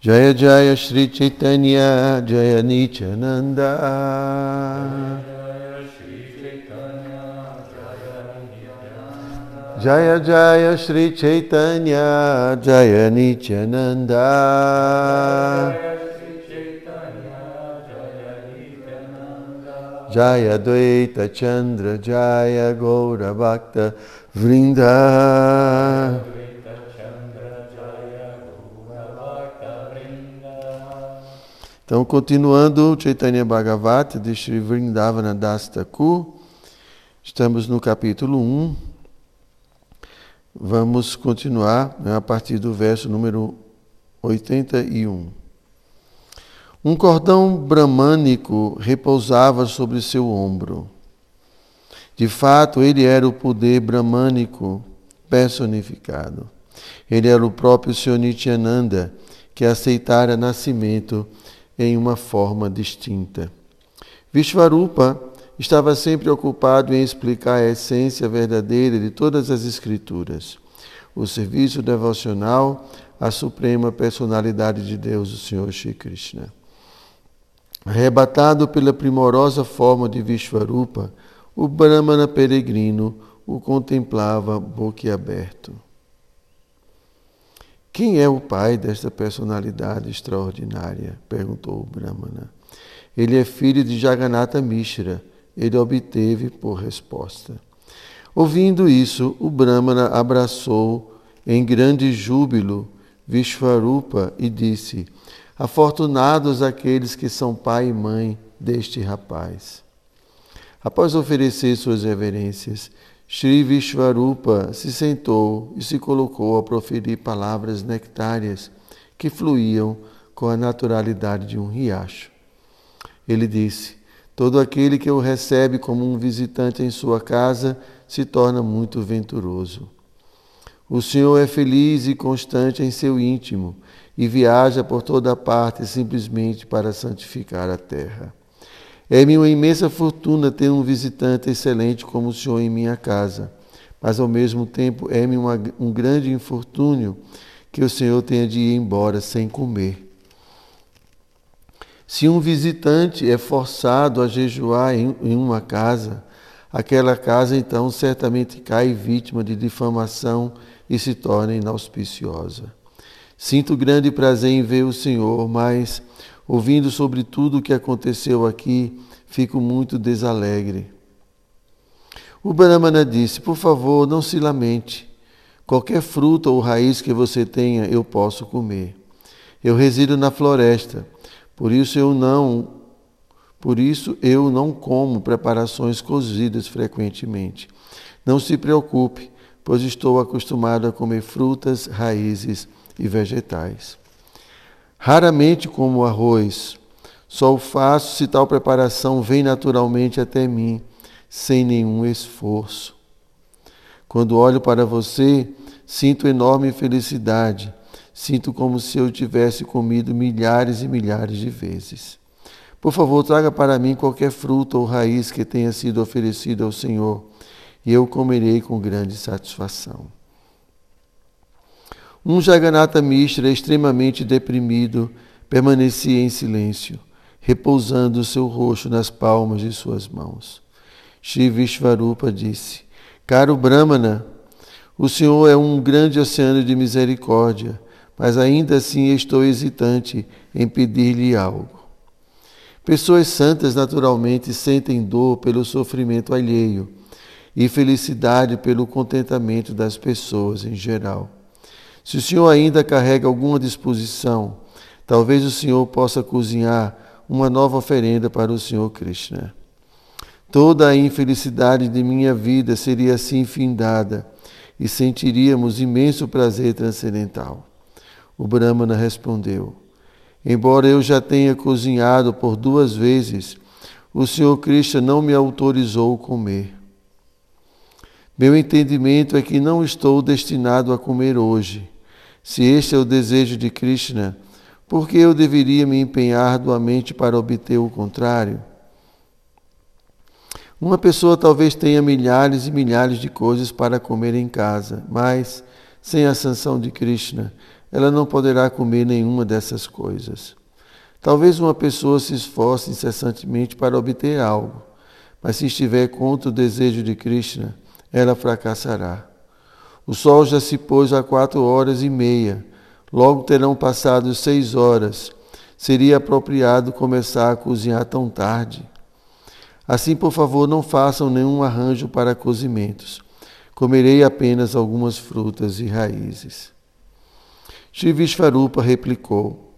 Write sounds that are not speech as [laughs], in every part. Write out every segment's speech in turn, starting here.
Jaya Jaya Shri Chaitanya Jaya Nityananda Jaya Jaya Shri Chaitanya Jaya Nityananda Jaya Dvaita Chandra Jaya Gaura Bhakta Vrinda Então, continuando Chaitanya Bhagavata de Sri Vrindavana Das estamos no capítulo 1. Vamos continuar né, a partir do verso número 81. Um cordão bramânico repousava sobre seu ombro. De fato, ele era o poder bramânico personificado. Ele era o próprio Senhor Nityananda, que aceitara nascimento em uma forma distinta. Vishvarupa estava sempre ocupado em explicar a essência verdadeira de todas as Escrituras, o serviço devocional à suprema personalidade de Deus, o Senhor Shri Krishna. Arrebatado pela primorosa forma de Vishvarupa, o Brahmana peregrino o contemplava boquiaberto. Quem é o pai desta personalidade extraordinária? perguntou o Brahmana. Ele é filho de Jagannatha Mishra, ele obteve por resposta. Ouvindo isso, o Brahmana abraçou em grande júbilo Vishvarupa e disse: Afortunados aqueles que são pai e mãe deste rapaz. Após oferecer suas reverências, Sri Vishvarupa se sentou e se colocou a proferir palavras nectárias que fluíam com a naturalidade de um riacho. Ele disse: Todo aquele que o recebe como um visitante em sua casa se torna muito venturoso. O Senhor é feliz e constante em seu íntimo e viaja por toda parte simplesmente para santificar a terra. É-me uma imensa fortuna ter um visitante excelente como o senhor em minha casa, mas ao mesmo tempo é-me um grande infortúnio que o senhor tenha de ir embora sem comer. Se um visitante é forçado a jejuar em, em uma casa, aquela casa então certamente cai vítima de difamação e se torna inauspiciosa. Sinto grande prazer em ver o Senhor, mas Ouvindo sobre tudo o que aconteceu aqui, fico muito desalegre. O Brahmana disse: Por favor, não se lamente. Qualquer fruta ou raiz que você tenha, eu posso comer. Eu resido na floresta, por isso eu não por isso eu não como preparações cozidas frequentemente. Não se preocupe, pois estou acostumado a comer frutas, raízes e vegetais. Raramente como arroz, só o faço se tal preparação vem naturalmente até mim, sem nenhum esforço. Quando olho para você, sinto enorme felicidade, sinto como se eu tivesse comido milhares e milhares de vezes. Por favor, traga para mim qualquer fruta ou raiz que tenha sido oferecida ao Senhor, e eu comerei com grande satisfação. Um Jagannatha Mishra extremamente deprimido permanecia em silêncio, repousando seu rosto nas palmas de suas mãos. Shri Vishvarupa disse: Caro Brahmana, o Senhor é um grande oceano de misericórdia, mas ainda assim estou hesitante em pedir-lhe algo. Pessoas santas naturalmente sentem dor pelo sofrimento alheio e felicidade pelo contentamento das pessoas em geral. Se o Senhor ainda carrega alguma disposição, talvez o Senhor possa cozinhar uma nova oferenda para o Senhor Krishna. Toda a infelicidade de minha vida seria assim findada e sentiríamos imenso prazer transcendental. O Brahmana respondeu: Embora eu já tenha cozinhado por duas vezes, o Senhor Krishna não me autorizou comer. Meu entendimento é que não estou destinado a comer hoje. Se este é o desejo de Krishna, por que eu deveria me empenhar arduamente para obter o contrário? Uma pessoa talvez tenha milhares e milhares de coisas para comer em casa, mas, sem a sanção de Krishna, ela não poderá comer nenhuma dessas coisas. Talvez uma pessoa se esforce incessantemente para obter algo, mas se estiver contra o desejo de Krishna, ela fracassará. O sol já se pôs a quatro horas e meia, logo terão passado seis horas. Seria apropriado começar a cozinhar tão tarde. Assim, por favor, não façam nenhum arranjo para cozimentos. Comerei apenas algumas frutas e raízes. Shri Vishvarupa replicou: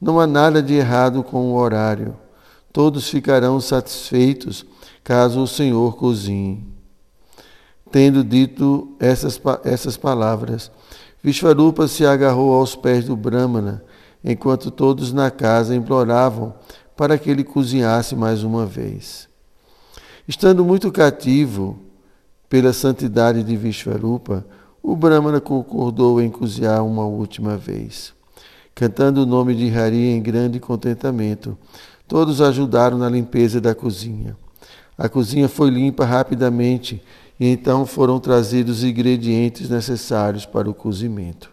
Não há nada de errado com o horário. Todos ficarão satisfeitos caso o Senhor cozinhe. Tendo dito essas, essas palavras, Vishvarupa se agarrou aos pés do Brahmana, enquanto todos na casa imploravam para que ele cozinhasse mais uma vez. Estando muito cativo pela santidade de Vishvarupa, o Brahmana concordou em cozinhar uma última vez. Cantando o nome de Hari em grande contentamento, todos ajudaram na limpeza da cozinha. A cozinha foi limpa rapidamente e então foram trazidos os ingredientes necessários para o cozimento.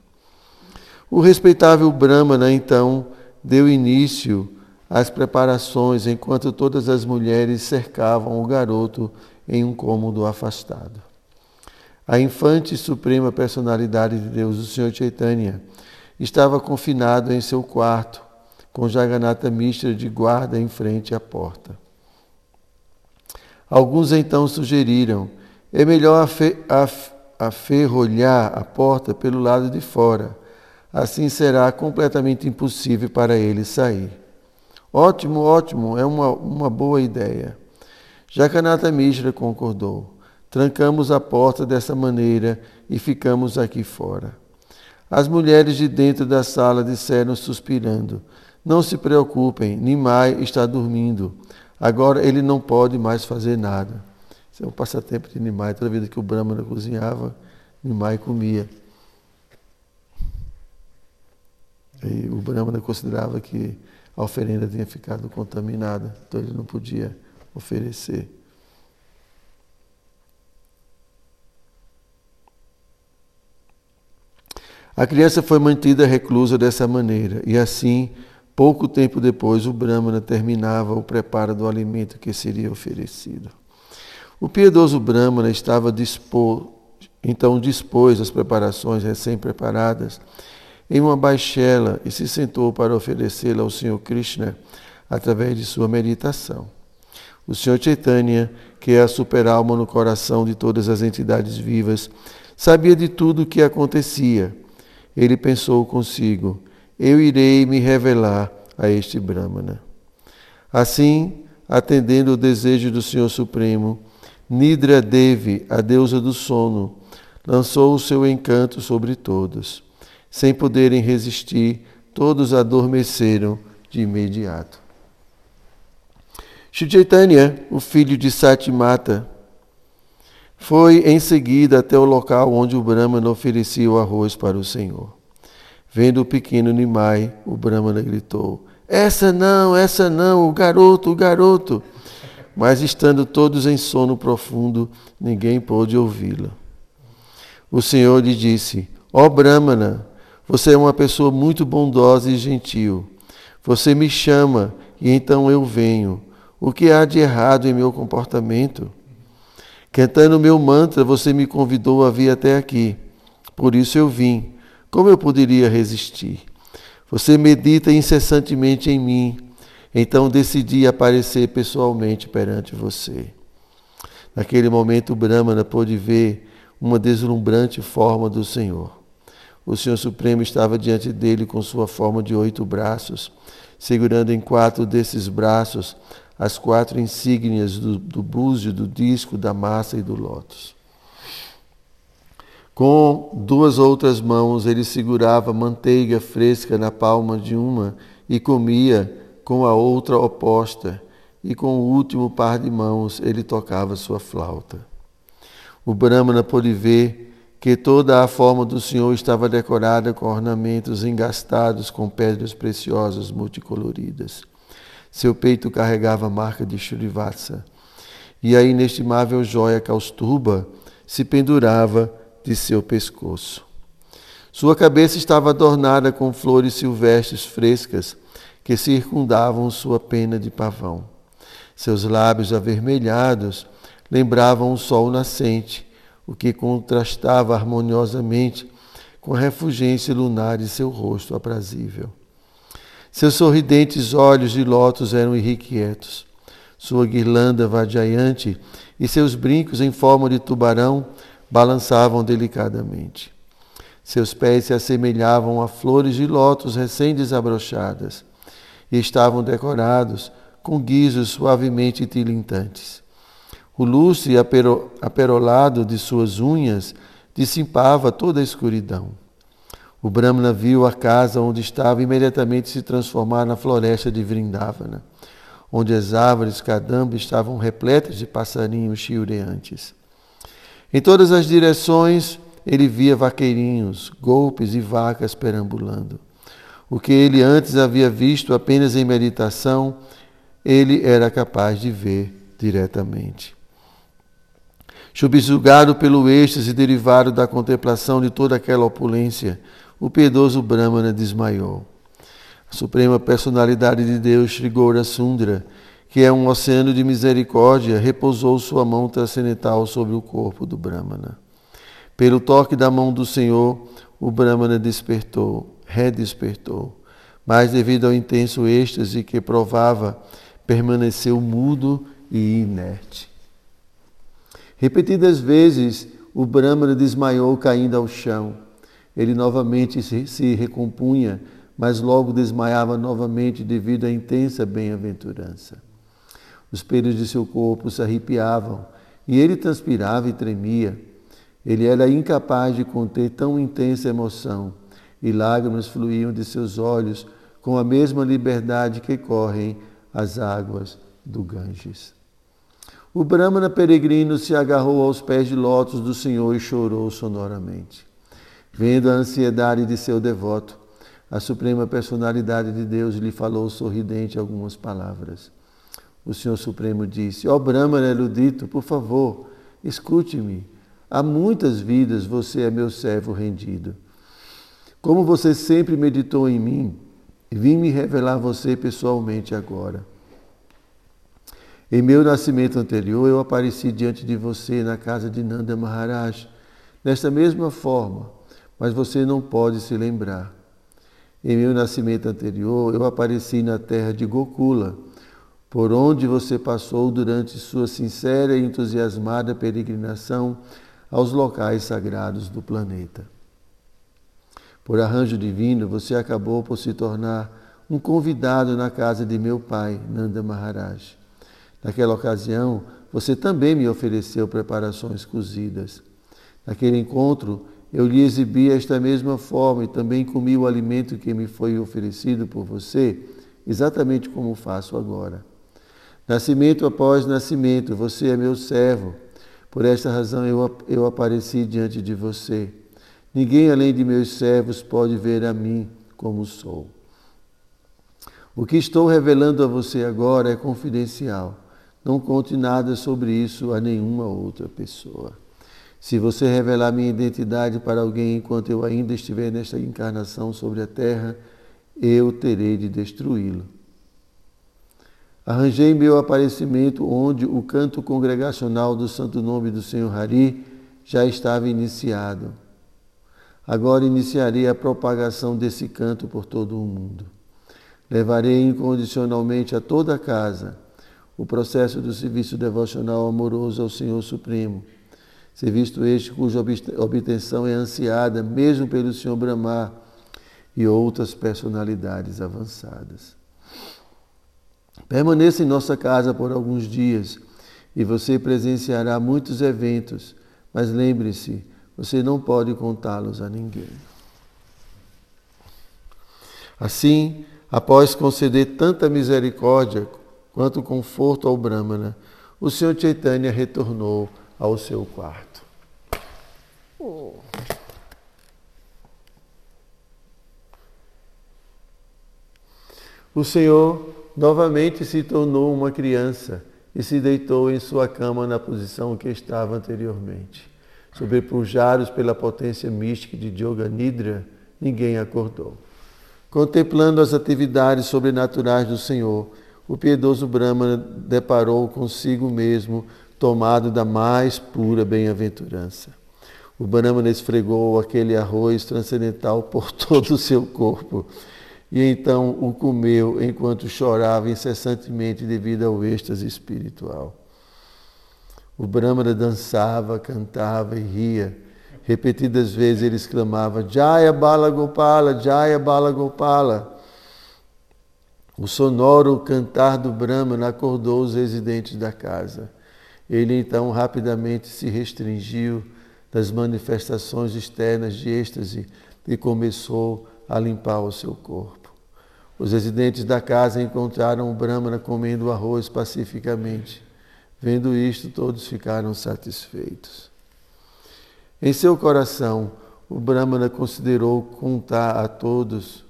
O respeitável Brahmana então deu início as preparações enquanto todas as mulheres cercavam o garoto em um cômodo afastado. A infante suprema personalidade de Deus, o Senhor Chaitanya, estava confinado em seu quarto, com Jagannatha Mishra de guarda em frente à porta. Alguns então sugeriram: é melhor aferrolhar a porta pelo lado de fora, assim será completamente impossível para ele sair. Ótimo, ótimo, é uma, uma boa ideia. Jacanata Mishra concordou. Trancamos a porta dessa maneira e ficamos aqui fora. As mulheres de dentro da sala disseram suspirando: Não se preocupem, Nimai está dormindo. Agora ele não pode mais fazer nada. Isso é um passatempo de Nimai. Toda vida que o Brahmana cozinhava, Nimai comia. E o Brahmana considerava que a oferenda tinha ficado contaminada, então ele não podia oferecer. A criança foi mantida reclusa dessa maneira, e assim, pouco tempo depois, o Brahmana terminava o preparo do alimento que seria oferecido. O piedoso Brahmana estava disposto, então dispôs as preparações recém-preparadas em uma baixela e se sentou para oferecê-la ao Senhor Krishna através de sua meditação. O Senhor Chaitanya, que é a superalma no coração de todas as entidades vivas, sabia de tudo o que acontecia. Ele pensou consigo: Eu irei me revelar a este Brahmana. Assim, atendendo o desejo do Senhor Supremo, Nidra Devi, a deusa do sono, lançou o seu encanto sobre todos. Sem poderem resistir, todos adormeceram de imediato. Shri Chaitanya, o filho de Satimata, foi em seguida até o local onde o Brahmana oferecia o arroz para o Senhor. Vendo o pequeno Nimai, o Brahmana gritou: Essa não, essa não, o garoto, o garoto. Mas estando todos em sono profundo, ninguém pôde ouvi-la. O Senhor lhe disse: Ó oh, Brahmana, você é uma pessoa muito bondosa e gentil. Você me chama e então eu venho. O que há de errado em meu comportamento? Cantando meu mantra, você me convidou a vir até aqui. Por isso eu vim. Como eu poderia resistir? Você medita incessantemente em mim. Então decidi aparecer pessoalmente perante você. Naquele momento, Brahmana pôde ver uma deslumbrante forma do Senhor. O Senhor Supremo estava diante dele com sua forma de oito braços, segurando em quatro desses braços as quatro insígnias do, do búzio, do disco, da massa e do lótus. Com duas outras mãos ele segurava manteiga fresca na palma de uma e comia com a outra oposta, e com o último par de mãos ele tocava sua flauta. O Brahmana pôde ver que toda a forma do Senhor estava decorada com ornamentos engastados com pedras preciosas multicoloridas. Seu peito carregava a marca de Shrivatsa, e a inestimável joia Kausturba se pendurava de seu pescoço. Sua cabeça estava adornada com flores silvestres frescas que circundavam sua pena de pavão. Seus lábios avermelhados lembravam o sol nascente, o que contrastava harmoniosamente com a refulgência lunar de seu rosto aprazível. Seus sorridentes olhos de lótus eram irrequietos. Sua guirlanda vadiante e seus brincos em forma de tubarão balançavam delicadamente. Seus pés se assemelhavam a flores de lótus recém-desabrochadas e estavam decorados com guizos suavemente tilintantes. O lustre aperolado de suas unhas dissipava toda a escuridão. O Brahmana viu a casa onde estava imediatamente se transformar na floresta de Vrindavana, onde as árvores cadamba estavam repletas de passarinhos chiureantes. Em todas as direções ele via vaqueirinhos, golpes e vacas perambulando. O que ele antes havia visto apenas em meditação, ele era capaz de ver diretamente. Subjugado pelo êxtase derivado da contemplação de toda aquela opulência, o piedoso Brahmana desmaiou. A suprema personalidade de Deus, Sri Gaura Sundra, que é um oceano de misericórdia, repousou sua mão transcendental sobre o corpo do Brahmana. Pelo toque da mão do Senhor, o Brahmana despertou, redespertou, mas devido ao intenso êxtase que provava, permaneceu mudo e inerte. Repetidas vezes, o Brahmana desmaiou caindo ao chão. Ele novamente se, se recompunha, mas logo desmaiava novamente devido à intensa bem-aventurança. Os pelos de seu corpo se arrepiavam e ele transpirava e tremia. Ele era incapaz de conter tão intensa emoção e lágrimas fluíam de seus olhos com a mesma liberdade que correm as águas do Ganges. O Brahmana peregrino se agarrou aos pés de lótus do Senhor e chorou sonoramente. Vendo a ansiedade de seu devoto, a suprema personalidade de Deus lhe falou sorridente algumas palavras. O Senhor Supremo disse: Ó oh, Brahmana erudito, por favor, escute-me. Há muitas vidas você é meu servo rendido. Como você sempre meditou em mim, vim me revelar você pessoalmente agora. Em meu nascimento anterior, eu apareci diante de você na casa de Nanda Maharaj, desta mesma forma, mas você não pode se lembrar. Em meu nascimento anterior, eu apareci na terra de Gokula, por onde você passou durante sua sincera e entusiasmada peregrinação aos locais sagrados do planeta. Por arranjo divino, você acabou por se tornar um convidado na casa de meu pai, Nanda Maharaj. Naquela ocasião, você também me ofereceu preparações cozidas. Naquele encontro, eu lhe exibi esta mesma forma e também comi o alimento que me foi oferecido por você, exatamente como faço agora. Nascimento após nascimento, você é meu servo. Por esta razão eu, eu apareci diante de você. Ninguém além de meus servos pode ver a mim como sou. O que estou revelando a você agora é confidencial. Não conte nada sobre isso a nenhuma outra pessoa. Se você revelar minha identidade para alguém enquanto eu ainda estiver nesta encarnação sobre a terra, eu terei de destruí-lo. Arranjei meu aparecimento onde o canto congregacional do Santo Nome do Senhor Hari já estava iniciado. Agora iniciarei a propagação desse canto por todo o mundo. Levarei incondicionalmente a toda a casa o processo do serviço devocional amoroso ao Senhor Supremo. Serviço este cuja obtenção é ansiada mesmo pelo Senhor Brahma e outras personalidades avançadas. Permaneça em nossa casa por alguns dias e você presenciará muitos eventos, mas lembre-se, você não pode contá-los a ninguém. Assim, após conceder tanta misericórdia quanto conforto ao Brahmana, o Senhor Chaitanya retornou ao seu quarto. O Senhor novamente se tornou uma criança e se deitou em sua cama na posição que estava anteriormente. Sobrepujados pela potência mística de Yoga Nidra, ninguém acordou. Contemplando as atividades sobrenaturais do Senhor, o piedoso Brahmana deparou consigo mesmo, tomado da mais pura bem-aventurança. O Brahmana esfregou aquele arroz transcendental por [laughs] todo o seu corpo e então o comeu enquanto chorava incessantemente devido ao êxtase espiritual. O Brahmana dançava, cantava e ria. Repetidas vezes ele exclamava: Jaya Bala Gopala, Jaya Bala Gopala. O sonoro cantar do Brahmana acordou os residentes da casa. Ele então rapidamente se restringiu das manifestações externas de êxtase e começou a limpar o seu corpo. Os residentes da casa encontraram o Brahmana comendo arroz pacificamente. Vendo isto, todos ficaram satisfeitos. Em seu coração, o Brahmana considerou contar a todos.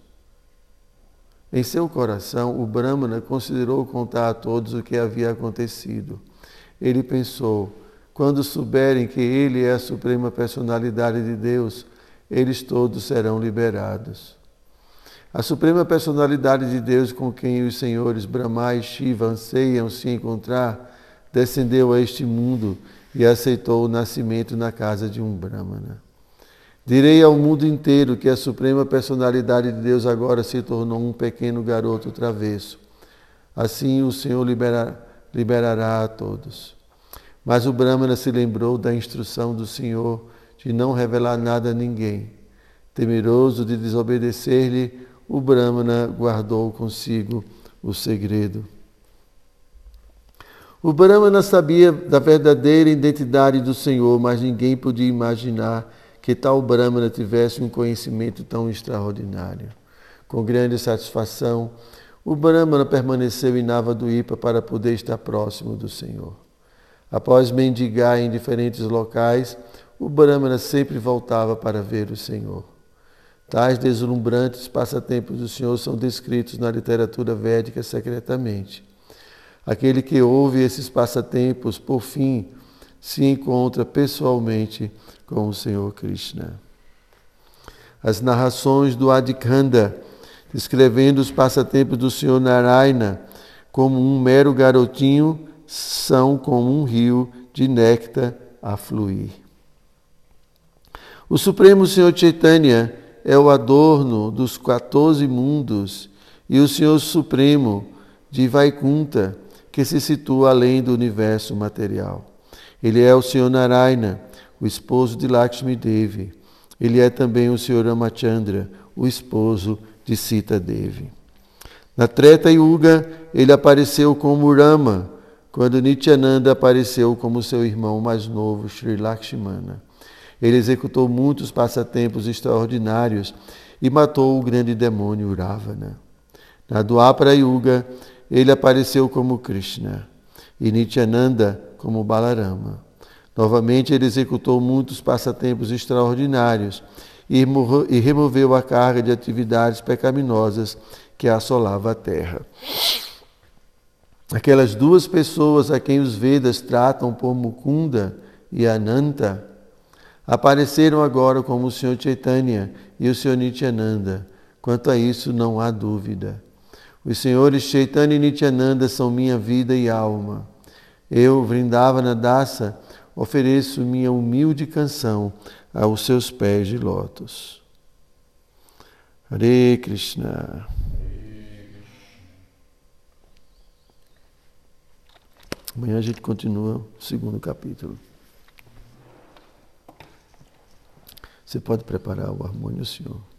Em seu coração, o Brahmana considerou contar a todos o que havia acontecido. Ele pensou: quando souberem que ele é a suprema personalidade de Deus, eles todos serão liberados. A suprema personalidade de Deus com quem os senhores Brahma e Shiva anseiam se encontrar, descendeu a este mundo e aceitou o nascimento na casa de um Brahmana. Direi ao mundo inteiro que a suprema personalidade de Deus agora se tornou um pequeno garoto travesso. Assim o Senhor liberará, liberará a todos. Mas o Brahmana se lembrou da instrução do Senhor de não revelar nada a ninguém. Temeroso de desobedecer-lhe, o Brahmana guardou consigo o segredo. O Brahmana sabia da verdadeira identidade do Senhor, mas ninguém podia imaginar que tal Brahmana tivesse um conhecimento tão extraordinário. Com grande satisfação, o Brahmana permaneceu em Navaduipa para poder estar próximo do Senhor. Após mendigar em diferentes locais, o Brahmana sempre voltava para ver o Senhor. Tais deslumbrantes passatempos do Senhor são descritos na literatura védica secretamente. Aquele que ouve esses passatempos, por fim, se encontra pessoalmente com o Senhor Krishna. As narrações do Adikanda, descrevendo os passatempos do Senhor Narayana como um mero garotinho, são como um rio de néctar a fluir. O Supremo Senhor Chaitanya é o adorno dos 14 mundos e o Senhor Supremo de Vaikunta, que se situa além do universo material. Ele é o Senhor Narayana, o esposo de Lakshmi Devi. Ele é também o Senhor Ramachandra, o esposo de Sita Devi. Na Treta Yuga, ele apareceu como Rama, quando Nityananda apareceu como seu irmão mais novo, Sri Lakshmana. Ele executou muitos passatempos extraordinários e matou o grande demônio Ravana. Na Dwapara Yuga, ele apareceu como Krishna e Nityananda como Balarama. Novamente, ele executou muitos passatempos extraordinários e removeu a carga de atividades pecaminosas que assolava a terra. Aquelas duas pessoas a quem os Vedas tratam por Mukunda e Ananta apareceram agora como o Senhor Chaitanya e o Senhor Nityananda. Quanto a isso, não há dúvida. Os senhores Chaitanya e Nityananda são minha vida e alma. Eu, Vrindavana Dasa, ofereço minha humilde canção aos seus pés de lótus. Hare Krishna. Amanhã a gente continua o segundo capítulo. Você pode preparar o harmônio, Senhor.